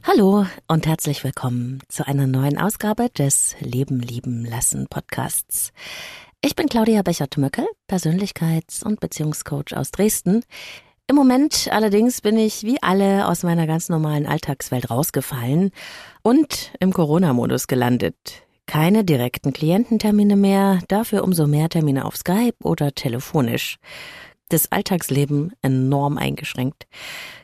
Hallo und herzlich willkommen zu einer neuen Ausgabe des Leben lieben lassen Podcasts. Ich bin Claudia Bechert-Möckel, Persönlichkeits- und Beziehungscoach aus Dresden. Im Moment allerdings bin ich wie alle aus meiner ganz normalen Alltagswelt rausgefallen und im Corona-Modus gelandet. Keine direkten Kliententermine mehr, dafür umso mehr Termine auf Skype oder telefonisch das Alltagsleben enorm eingeschränkt.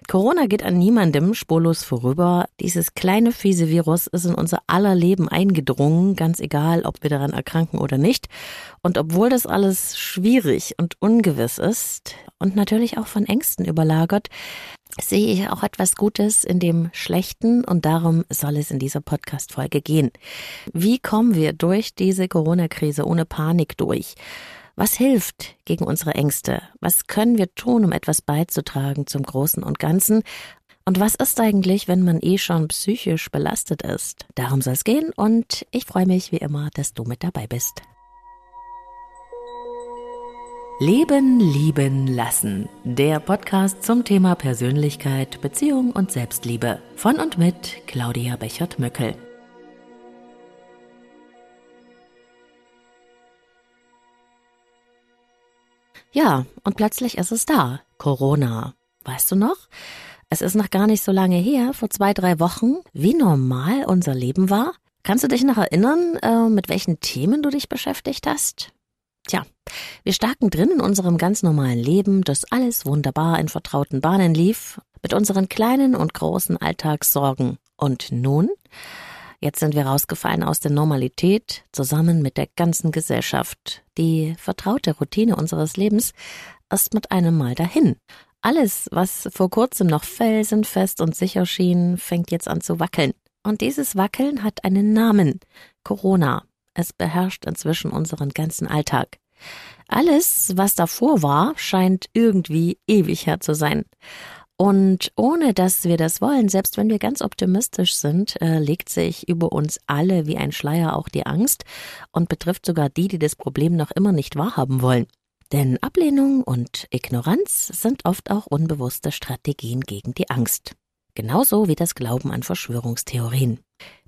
Corona geht an niemandem spurlos vorüber. Dieses kleine fiese Virus ist in unser aller Leben eingedrungen, ganz egal, ob wir daran erkranken oder nicht. Und obwohl das alles schwierig und ungewiss ist und natürlich auch von Ängsten überlagert, sehe ich auch etwas Gutes in dem Schlechten und darum soll es in dieser Podcast-Folge gehen. Wie kommen wir durch diese Corona-Krise ohne Panik durch? Was hilft gegen unsere Ängste? Was können wir tun, um etwas beizutragen zum Großen und Ganzen? Und was ist eigentlich, wenn man eh schon psychisch belastet ist? Darum soll es gehen und ich freue mich wie immer, dass du mit dabei bist. Leben, lieben, lassen. Der Podcast zum Thema Persönlichkeit, Beziehung und Selbstliebe. Von und mit Claudia Bechert-Möckel. Ja, und plötzlich ist es da. Corona. Weißt du noch? Es ist noch gar nicht so lange her, vor zwei, drei Wochen, wie normal unser Leben war. Kannst du dich noch erinnern, äh, mit welchen Themen du dich beschäftigt hast? Tja, wir staken drin in unserem ganz normalen Leben, das alles wunderbar in vertrauten Bahnen lief, mit unseren kleinen und großen Alltagssorgen. Und nun? Jetzt sind wir rausgefallen aus der Normalität, zusammen mit der ganzen Gesellschaft. Die vertraute Routine unseres Lebens ist mit einem Mal dahin. Alles, was vor kurzem noch felsenfest und sicher schien, fängt jetzt an zu wackeln. Und dieses Wackeln hat einen Namen. Corona. Es beherrscht inzwischen unseren ganzen Alltag. Alles, was davor war, scheint irgendwie ewig her zu sein. Und ohne dass wir das wollen, selbst wenn wir ganz optimistisch sind, äh, legt sich über uns alle wie ein Schleier auch die Angst und betrifft sogar die, die das Problem noch immer nicht wahrhaben wollen. Denn Ablehnung und Ignoranz sind oft auch unbewusste Strategien gegen die Angst. Genauso wie das Glauben an Verschwörungstheorien.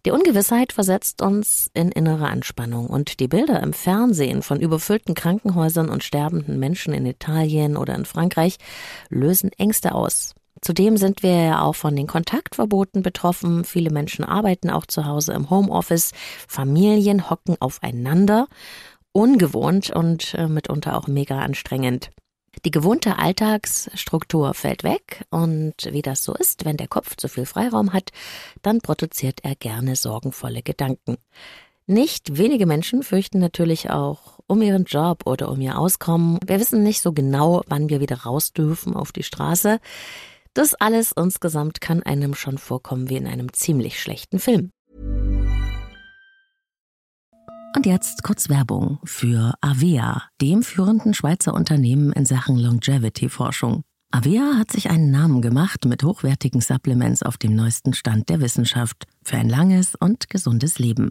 Die Ungewissheit versetzt uns in innere Anspannung und die Bilder im Fernsehen von überfüllten Krankenhäusern und sterbenden Menschen in Italien oder in Frankreich lösen Ängste aus. Zudem sind wir ja auch von den Kontaktverboten betroffen. Viele Menschen arbeiten auch zu Hause im Homeoffice. Familien hocken aufeinander. Ungewohnt und äh, mitunter auch mega anstrengend. Die gewohnte Alltagsstruktur fällt weg und wie das so ist, wenn der Kopf zu viel Freiraum hat, dann produziert er gerne sorgenvolle Gedanken. Nicht wenige Menschen fürchten natürlich auch um ihren Job oder um ihr Auskommen. Wir wissen nicht so genau, wann wir wieder raus dürfen auf die Straße. Das alles insgesamt kann einem schon vorkommen wie in einem ziemlich schlechten Film. Und jetzt kurz Werbung für Avea, dem führenden Schweizer Unternehmen in Sachen Longevity-Forschung. Avea hat sich einen Namen gemacht mit hochwertigen Supplements auf dem neuesten Stand der Wissenschaft für ein langes und gesundes Leben.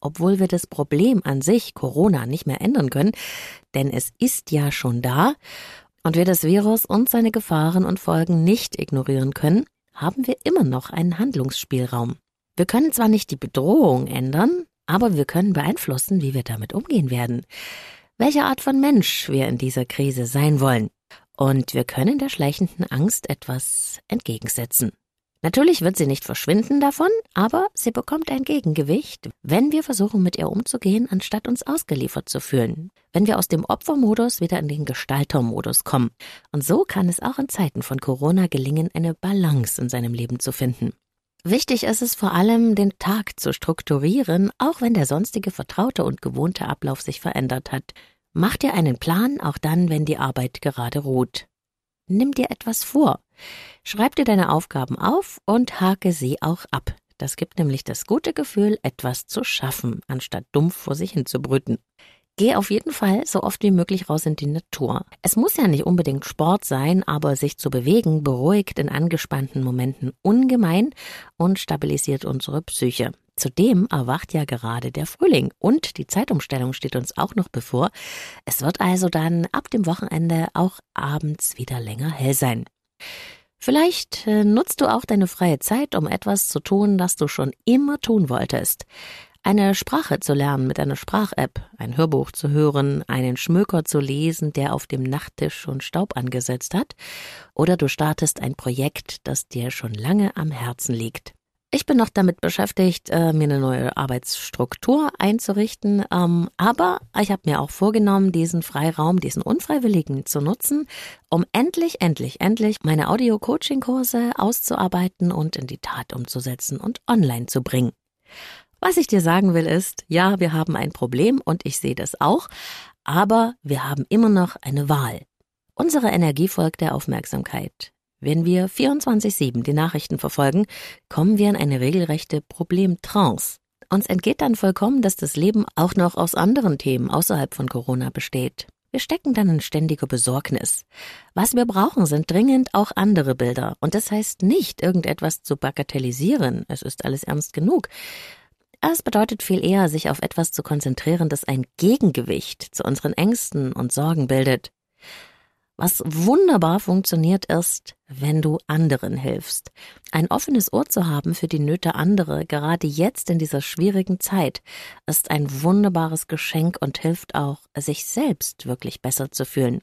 obwohl wir das Problem an sich, Corona, nicht mehr ändern können, denn es ist ja schon da und wir das Virus und seine Gefahren und Folgen nicht ignorieren können, haben wir immer noch einen Handlungsspielraum. Wir können zwar nicht die Bedrohung ändern, aber wir können beeinflussen, wie wir damit umgehen werden, welche Art von Mensch wir in dieser Krise sein wollen. Und wir können der schleichenden Angst etwas entgegensetzen. Natürlich wird sie nicht verschwinden davon, aber sie bekommt ein Gegengewicht, wenn wir versuchen, mit ihr umzugehen, anstatt uns ausgeliefert zu fühlen. Wenn wir aus dem Opfermodus wieder in den Gestaltermodus kommen. Und so kann es auch in Zeiten von Corona gelingen, eine Balance in seinem Leben zu finden. Wichtig ist es vor allem, den Tag zu strukturieren, auch wenn der sonstige vertraute und gewohnte Ablauf sich verändert hat. Mach dir einen Plan, auch dann, wenn die Arbeit gerade ruht. Nimm dir etwas vor. Schreib dir deine Aufgaben auf und hake sie auch ab. Das gibt nämlich das gute Gefühl, etwas zu schaffen, anstatt dumpf vor sich hin zu brüten. Geh auf jeden Fall so oft wie möglich raus in die Natur. Es muss ja nicht unbedingt Sport sein, aber sich zu bewegen beruhigt in angespannten Momenten ungemein und stabilisiert unsere Psyche. Zudem erwacht ja gerade der Frühling und die Zeitumstellung steht uns auch noch bevor. Es wird also dann ab dem Wochenende auch abends wieder länger hell sein. Vielleicht äh, nutzt du auch deine freie Zeit, um etwas zu tun, das du schon immer tun wolltest. Eine Sprache zu lernen mit einer Sprach-App, ein Hörbuch zu hören, einen Schmöker zu lesen, der auf dem Nachttisch schon Staub angesetzt hat, oder du startest ein Projekt, das dir schon lange am Herzen liegt. Ich bin noch damit beschäftigt, äh, mir eine neue Arbeitsstruktur einzurichten, ähm, aber ich habe mir auch vorgenommen, diesen Freiraum, diesen Unfreiwilligen zu nutzen, um endlich, endlich, endlich meine Audio-Coaching-Kurse auszuarbeiten und in die Tat umzusetzen und online zu bringen. Was ich dir sagen will ist, ja, wir haben ein Problem und ich sehe das auch, aber wir haben immer noch eine Wahl. Unsere Energie folgt der Aufmerksamkeit. Wenn wir 24-7 die Nachrichten verfolgen, kommen wir in eine regelrechte Problemtrance. Uns entgeht dann vollkommen, dass das Leben auch noch aus anderen Themen außerhalb von Corona besteht. Wir stecken dann in ständiger Besorgnis. Was wir brauchen, sind dringend auch andere Bilder. Und das heißt nicht, irgendetwas zu bagatellisieren. Es ist alles ernst genug. Es bedeutet viel eher, sich auf etwas zu konzentrieren, das ein Gegengewicht zu unseren Ängsten und Sorgen bildet. Was wunderbar funktioniert ist, wenn du anderen hilfst. Ein offenes Ohr zu haben für die Nöte anderer, gerade jetzt in dieser schwierigen Zeit, ist ein wunderbares Geschenk und hilft auch, sich selbst wirklich besser zu fühlen.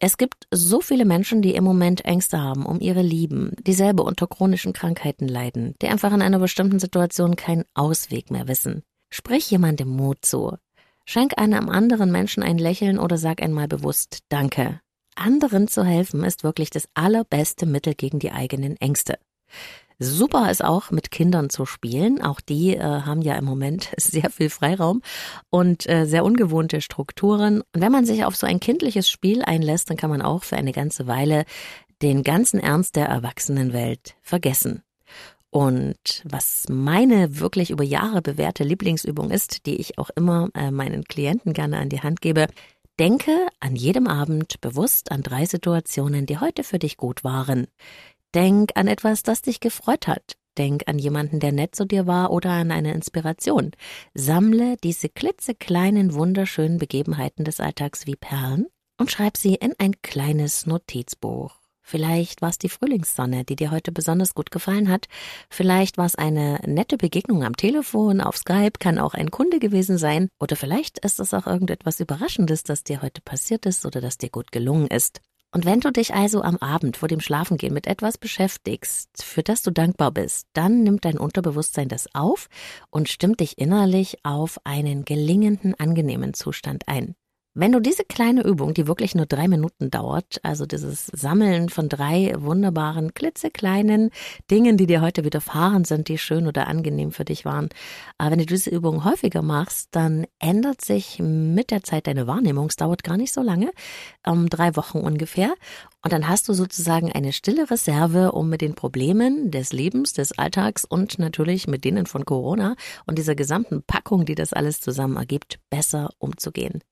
Es gibt so viele Menschen, die im Moment Ängste haben um ihre Lieben, die selber unter chronischen Krankheiten leiden, die einfach in einer bestimmten Situation keinen Ausweg mehr wissen. Sprich jemandem Mut zu. Schenk einem anderen Menschen ein Lächeln oder sag einmal bewusst Danke anderen zu helfen ist wirklich das allerbeste Mittel gegen die eigenen Ängste. Super ist auch mit Kindern zu spielen. Auch die äh, haben ja im Moment sehr viel Freiraum und äh, sehr ungewohnte Strukturen. Und wenn man sich auf so ein kindliches Spiel einlässt, dann kann man auch für eine ganze Weile den ganzen Ernst der Erwachsenenwelt vergessen. Und was meine wirklich über Jahre bewährte Lieblingsübung ist, die ich auch immer äh, meinen Klienten gerne an die Hand gebe, Denke an jedem Abend bewusst an drei Situationen, die heute für dich gut waren. Denk an etwas, das dich gefreut hat. Denk an jemanden, der nett zu dir war oder an eine Inspiration. Sammle diese klitzekleinen, wunderschönen Begebenheiten des Alltags wie Perlen und schreib sie in ein kleines Notizbuch. Vielleicht war es die Frühlingssonne, die dir heute besonders gut gefallen hat. Vielleicht war es eine nette Begegnung am Telefon, auf Skype, kann auch ein Kunde gewesen sein. Oder vielleicht ist es auch irgendetwas Überraschendes, das dir heute passiert ist oder das dir gut gelungen ist. Und wenn du dich also am Abend vor dem Schlafengehen mit etwas beschäftigst, für das du dankbar bist, dann nimmt dein Unterbewusstsein das auf und stimmt dich innerlich auf einen gelingenden, angenehmen Zustand ein. Wenn du diese kleine Übung, die wirklich nur drei Minuten dauert, also dieses Sammeln von drei wunderbaren, klitzekleinen Dingen, die dir heute widerfahren sind, die schön oder angenehm für dich waren, aber wenn du diese Übung häufiger machst, dann ändert sich mit der Zeit deine Wahrnehmung. Es dauert gar nicht so lange, ähm, drei Wochen ungefähr. Und dann hast du sozusagen eine stille Reserve, um mit den Problemen des Lebens, des Alltags und natürlich mit denen von Corona und dieser gesamten Packung, die das alles zusammen ergibt, besser umzugehen.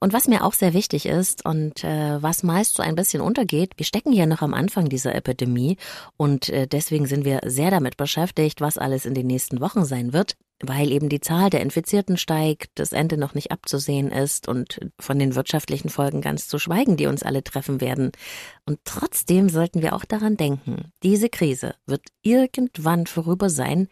Und was mir auch sehr wichtig ist und äh, was meist so ein bisschen untergeht, wir stecken ja noch am Anfang dieser Epidemie und äh, deswegen sind wir sehr damit beschäftigt, was alles in den nächsten Wochen sein wird, weil eben die Zahl der Infizierten steigt, das Ende noch nicht abzusehen ist und von den wirtschaftlichen Folgen ganz zu schweigen, die uns alle treffen werden. Und trotzdem sollten wir auch daran denken, diese Krise wird irgendwann vorüber sein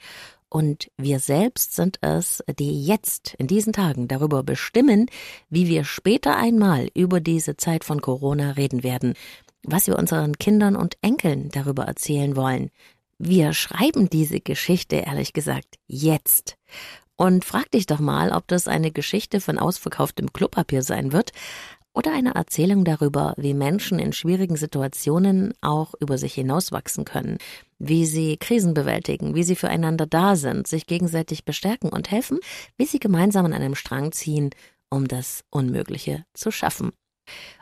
und wir selbst sind es, die jetzt in diesen Tagen darüber bestimmen, wie wir später einmal über diese Zeit von Corona reden werden, was wir unseren Kindern und Enkeln darüber erzählen wollen. Wir schreiben diese Geschichte, ehrlich gesagt, jetzt. Und frag dich doch mal, ob das eine Geschichte von ausverkauftem Klopapier sein wird, oder eine Erzählung darüber, wie Menschen in schwierigen Situationen auch über sich hinauswachsen können, wie sie Krisen bewältigen, wie sie füreinander da sind, sich gegenseitig bestärken und helfen, wie sie gemeinsam an einem Strang ziehen, um das Unmögliche zu schaffen.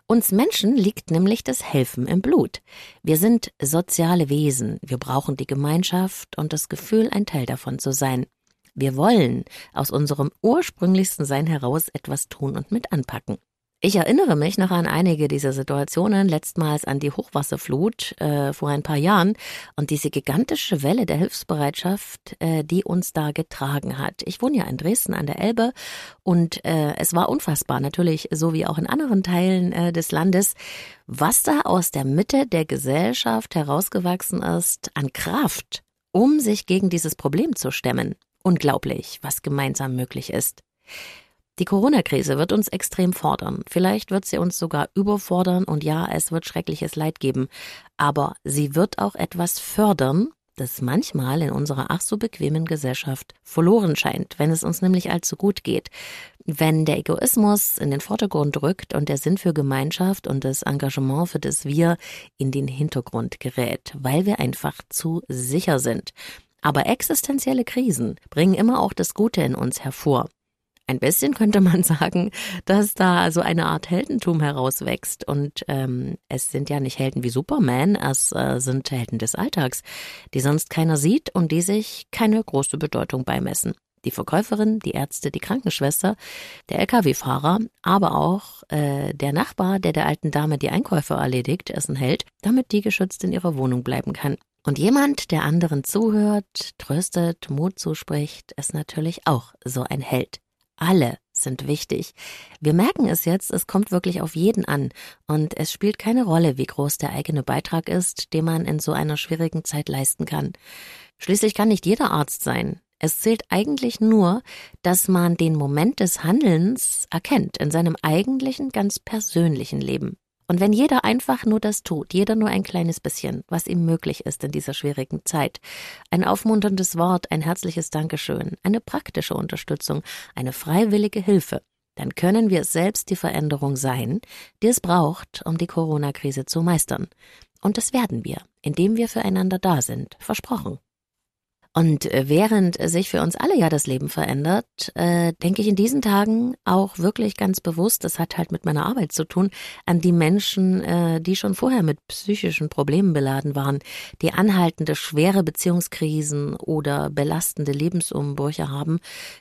Uns Menschen liegt nämlich das Helfen im Blut. Wir sind soziale Wesen, wir brauchen die Gemeinschaft und das Gefühl, ein Teil davon zu sein. Wir wollen aus unserem ursprünglichsten Sein heraus etwas tun und mit anpacken. Ich erinnere mich noch an einige dieser Situationen, letztmals an die Hochwasserflut äh, vor ein paar Jahren und diese gigantische Welle der Hilfsbereitschaft, äh, die uns da getragen hat. Ich wohne ja in Dresden an der Elbe und äh, es war unfassbar, natürlich so wie auch in anderen Teilen äh, des Landes, was da aus der Mitte der Gesellschaft herausgewachsen ist an Kraft, um sich gegen dieses Problem zu stemmen. Unglaublich, was gemeinsam möglich ist. Die Corona-Krise wird uns extrem fordern. Vielleicht wird sie uns sogar überfordern und ja, es wird schreckliches Leid geben. Aber sie wird auch etwas fördern, das manchmal in unserer ach so bequemen Gesellschaft verloren scheint, wenn es uns nämlich allzu gut geht. Wenn der Egoismus in den Vordergrund rückt und der Sinn für Gemeinschaft und das Engagement für das Wir in den Hintergrund gerät, weil wir einfach zu sicher sind. Aber existenzielle Krisen bringen immer auch das Gute in uns hervor. Ein bisschen könnte man sagen, dass da so eine Art Heldentum herauswächst. Und ähm, es sind ja nicht Helden wie Superman, es äh, sind Helden des Alltags, die sonst keiner sieht und die sich keine große Bedeutung beimessen. Die Verkäuferin, die Ärzte, die Krankenschwester, der Lkw-Fahrer, aber auch äh, der Nachbar, der der alten Dame die Einkäufe erledigt, ist ein Held, damit die geschützt in ihrer Wohnung bleiben kann. Und jemand, der anderen zuhört, tröstet, Mut zuspricht, ist natürlich auch so ein Held alle sind wichtig. Wir merken es jetzt, es kommt wirklich auf jeden an und es spielt keine Rolle, wie groß der eigene Beitrag ist, den man in so einer schwierigen Zeit leisten kann. Schließlich kann nicht jeder Arzt sein. Es zählt eigentlich nur, dass man den Moment des Handelns erkennt in seinem eigentlichen, ganz persönlichen Leben. Und wenn jeder einfach nur das tut, jeder nur ein kleines bisschen, was ihm möglich ist in dieser schwierigen Zeit, ein aufmunterndes Wort, ein herzliches Dankeschön, eine praktische Unterstützung, eine freiwillige Hilfe, dann können wir selbst die Veränderung sein, die es braucht, um die Corona-Krise zu meistern. Und das werden wir, indem wir füreinander da sind, versprochen. Und äh, während sich für uns alle ja das Leben verändert, äh, denke ich in diesen Tagen auch wirklich ganz bewusst, das hat halt mit meiner Arbeit zu tun, an die Menschen, äh, die schon vorher mit psychischen Problemen beladen waren, die anhaltende schwere Beziehungskrisen oder belastende Lebensumbrüche haben,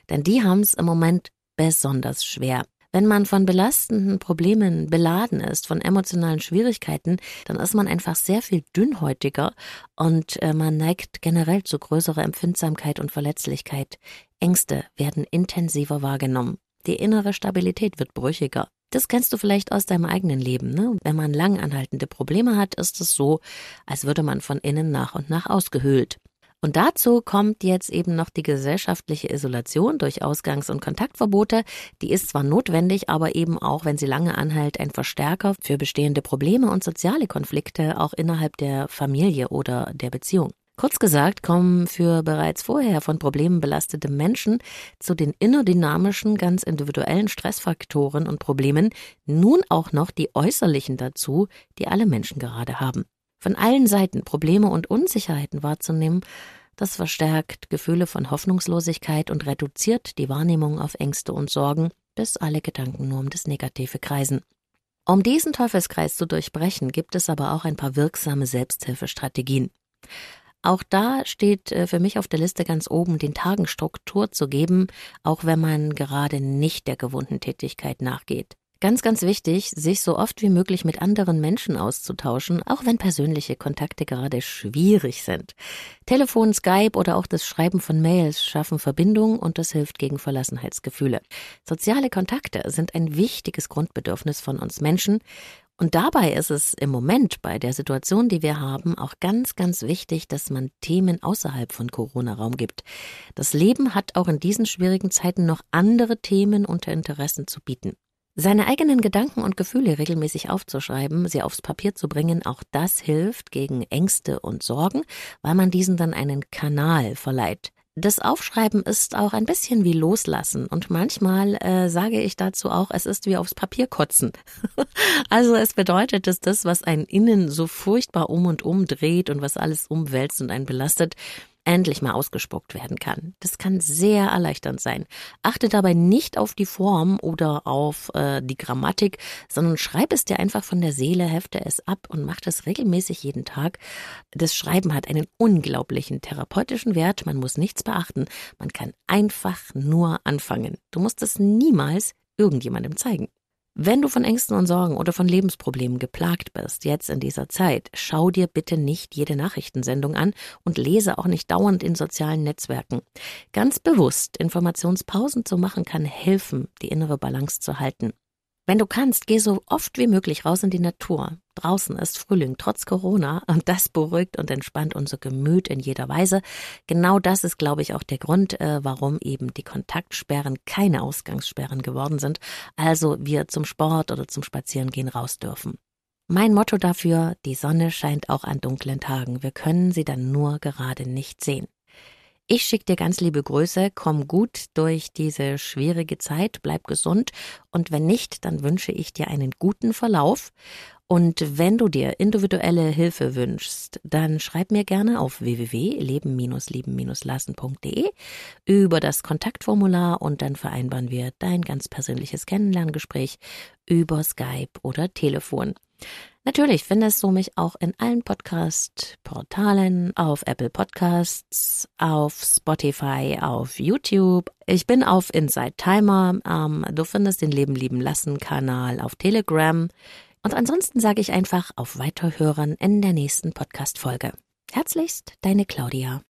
denn die haben es im Moment besonders schwer. Wenn man von belastenden Problemen beladen ist, von emotionalen Schwierigkeiten, dann ist man einfach sehr viel dünnhäutiger und äh, man neigt generell zu größerer Empfindsamkeit und Verletzlichkeit. Ängste werden intensiver wahrgenommen. Die innere Stabilität wird brüchiger. Das kennst du vielleicht aus deinem eigenen Leben. Ne? Wenn man lang anhaltende Probleme hat, ist es so, als würde man von innen nach und nach ausgehöhlt. Und dazu kommt jetzt eben noch die gesellschaftliche Isolation durch Ausgangs- und Kontaktverbote. Die ist zwar notwendig, aber eben auch, wenn sie lange anhält, ein Verstärker für bestehende Probleme und soziale Konflikte auch innerhalb der Familie oder der Beziehung. Kurz gesagt kommen für bereits vorher von Problemen belastete Menschen zu den innerdynamischen, ganz individuellen Stressfaktoren und Problemen nun auch noch die äußerlichen dazu, die alle Menschen gerade haben von allen Seiten Probleme und Unsicherheiten wahrzunehmen, das verstärkt Gefühle von Hoffnungslosigkeit und reduziert die Wahrnehmung auf Ängste und Sorgen, bis alle Gedanken nur um das Negative kreisen. Um diesen Teufelskreis zu durchbrechen, gibt es aber auch ein paar wirksame Selbsthilfestrategien. Auch da steht äh, für mich auf der Liste ganz oben, den Tagen Struktur zu geben, auch wenn man gerade nicht der gewohnten Tätigkeit nachgeht. Ganz, ganz wichtig, sich so oft wie möglich mit anderen Menschen auszutauschen, auch wenn persönliche Kontakte gerade schwierig sind. Telefon, Skype oder auch das Schreiben von Mails schaffen Verbindung und das hilft gegen Verlassenheitsgefühle. Soziale Kontakte sind ein wichtiges Grundbedürfnis von uns Menschen und dabei ist es im Moment bei der Situation, die wir haben, auch ganz, ganz wichtig, dass man Themen außerhalb von Corona Raum gibt. Das Leben hat auch in diesen schwierigen Zeiten noch andere Themen unter Interessen zu bieten. Seine eigenen Gedanken und Gefühle regelmäßig aufzuschreiben, sie aufs Papier zu bringen, auch das hilft gegen Ängste und Sorgen, weil man diesen dann einen Kanal verleiht. Das Aufschreiben ist auch ein bisschen wie Loslassen und manchmal äh, sage ich dazu auch, es ist wie aufs Papier kotzen. also es bedeutet, dass das, was einen innen so furchtbar um und um dreht und was alles umwälzt und einen belastet, endlich mal ausgespuckt werden kann. Das kann sehr erleichternd sein. Achte dabei nicht auf die Form oder auf äh, die Grammatik, sondern schreib es dir einfach von der Seele, hefte es ab und mach das regelmäßig jeden Tag. Das Schreiben hat einen unglaublichen therapeutischen Wert. Man muss nichts beachten. Man kann einfach nur anfangen. Du musst es niemals irgendjemandem zeigen. Wenn du von Ängsten und Sorgen oder von Lebensproblemen geplagt bist, jetzt in dieser Zeit, schau dir bitte nicht jede Nachrichtensendung an und lese auch nicht dauernd in sozialen Netzwerken. Ganz bewusst Informationspausen zu machen kann helfen, die innere Balance zu halten. Wenn du kannst, geh so oft wie möglich raus in die Natur. Draußen ist Frühling trotz Corona und das beruhigt und entspannt unser Gemüt in jeder Weise. Genau das ist, glaube ich, auch der Grund, äh, warum eben die Kontaktsperren keine Ausgangssperren geworden sind. Also wir zum Sport oder zum Spazierengehen raus dürfen. Mein Motto dafür, die Sonne scheint auch an dunklen Tagen. Wir können sie dann nur gerade nicht sehen. Ich schicke dir ganz liebe Grüße, komm gut durch diese schwierige Zeit, bleib gesund und wenn nicht, dann wünsche ich dir einen guten Verlauf. Und wenn du dir individuelle Hilfe wünschst, dann schreib mir gerne auf www.leben-lieben-lassen.de über das Kontaktformular und dann vereinbaren wir dein ganz persönliches Kennenlerngespräch über Skype oder Telefon. Natürlich findest du mich auch in allen Podcast-Portalen, auf Apple Podcasts, auf Spotify, auf YouTube. Ich bin auf Inside Timer. Ähm, du findest den Leben lieben lassen Kanal auf Telegram. Und ansonsten sage ich einfach auf Weiterhören in der nächsten Podcast-Folge. Herzlichst, deine Claudia.